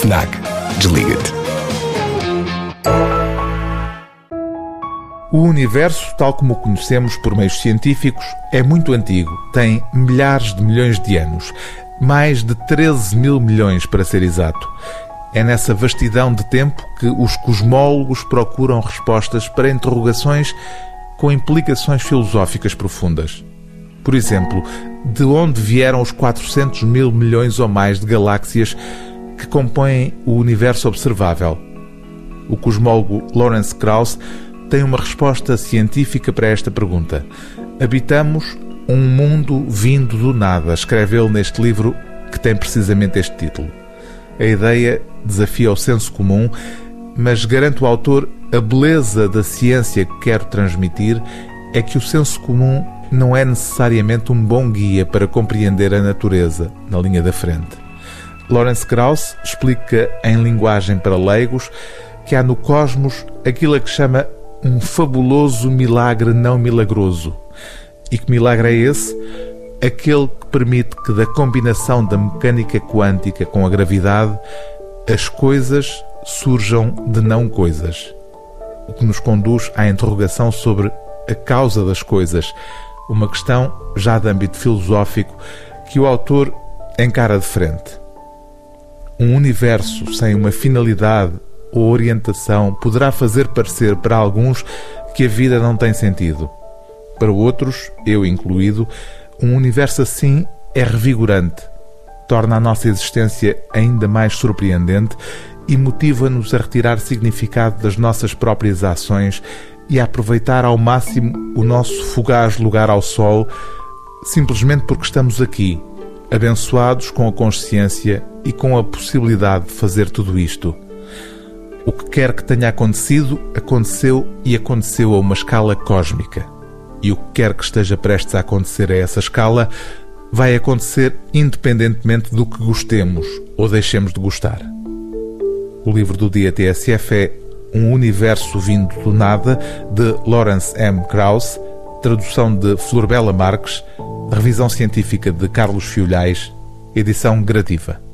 FNAC. Desliga-te. O universo, tal como o conhecemos por meios científicos, é muito antigo, tem milhares de milhões de anos, mais de 13 mil milhões para ser exato. É nessa vastidão de tempo que os cosmólogos procuram respostas para interrogações com implicações filosóficas profundas. Por exemplo, de onde vieram os 400 mil milhões ou mais de galáxias que compõem o universo observável? O cosmólogo Lawrence Krauss tem uma resposta científica para esta pergunta. Habitamos um mundo vindo do nada, escreve ele neste livro que tem precisamente este título. A ideia desafia o senso comum, mas garante o autor a beleza da ciência que quero transmitir é que o senso comum não é necessariamente um bom guia para compreender a natureza na linha da frente. Lawrence Krauss explica em linguagem para leigos que há no cosmos aquilo a que chama um fabuloso milagre não milagroso. E que milagre é esse? Aquele que permite que, da combinação da mecânica quântica com a gravidade, as coisas surjam de não coisas. O que nos conduz à interrogação sobre a causa das coisas, uma questão já de âmbito filosófico que o autor encara de frente. Um universo sem uma finalidade ou orientação poderá fazer parecer para alguns que a vida não tem sentido. Para outros, eu incluído, um universo assim é revigorante, torna a nossa existência ainda mais surpreendente e motiva-nos a retirar significado das nossas próprias ações e a aproveitar ao máximo o nosso fugaz lugar ao sol, simplesmente porque estamos aqui, abençoados com a consciência e com a possibilidade de fazer tudo isto. O que quer que tenha acontecido, aconteceu e aconteceu a uma escala cósmica. E o que quer que esteja prestes a acontecer a essa escala, vai acontecer independentemente do que gostemos ou deixemos de gostar. O livro do dia TSF é Um Universo Vindo do Nada, de Lawrence M. Krauss, tradução de Florbela Marques, revisão científica de Carlos Fiolhais, edição gradiva.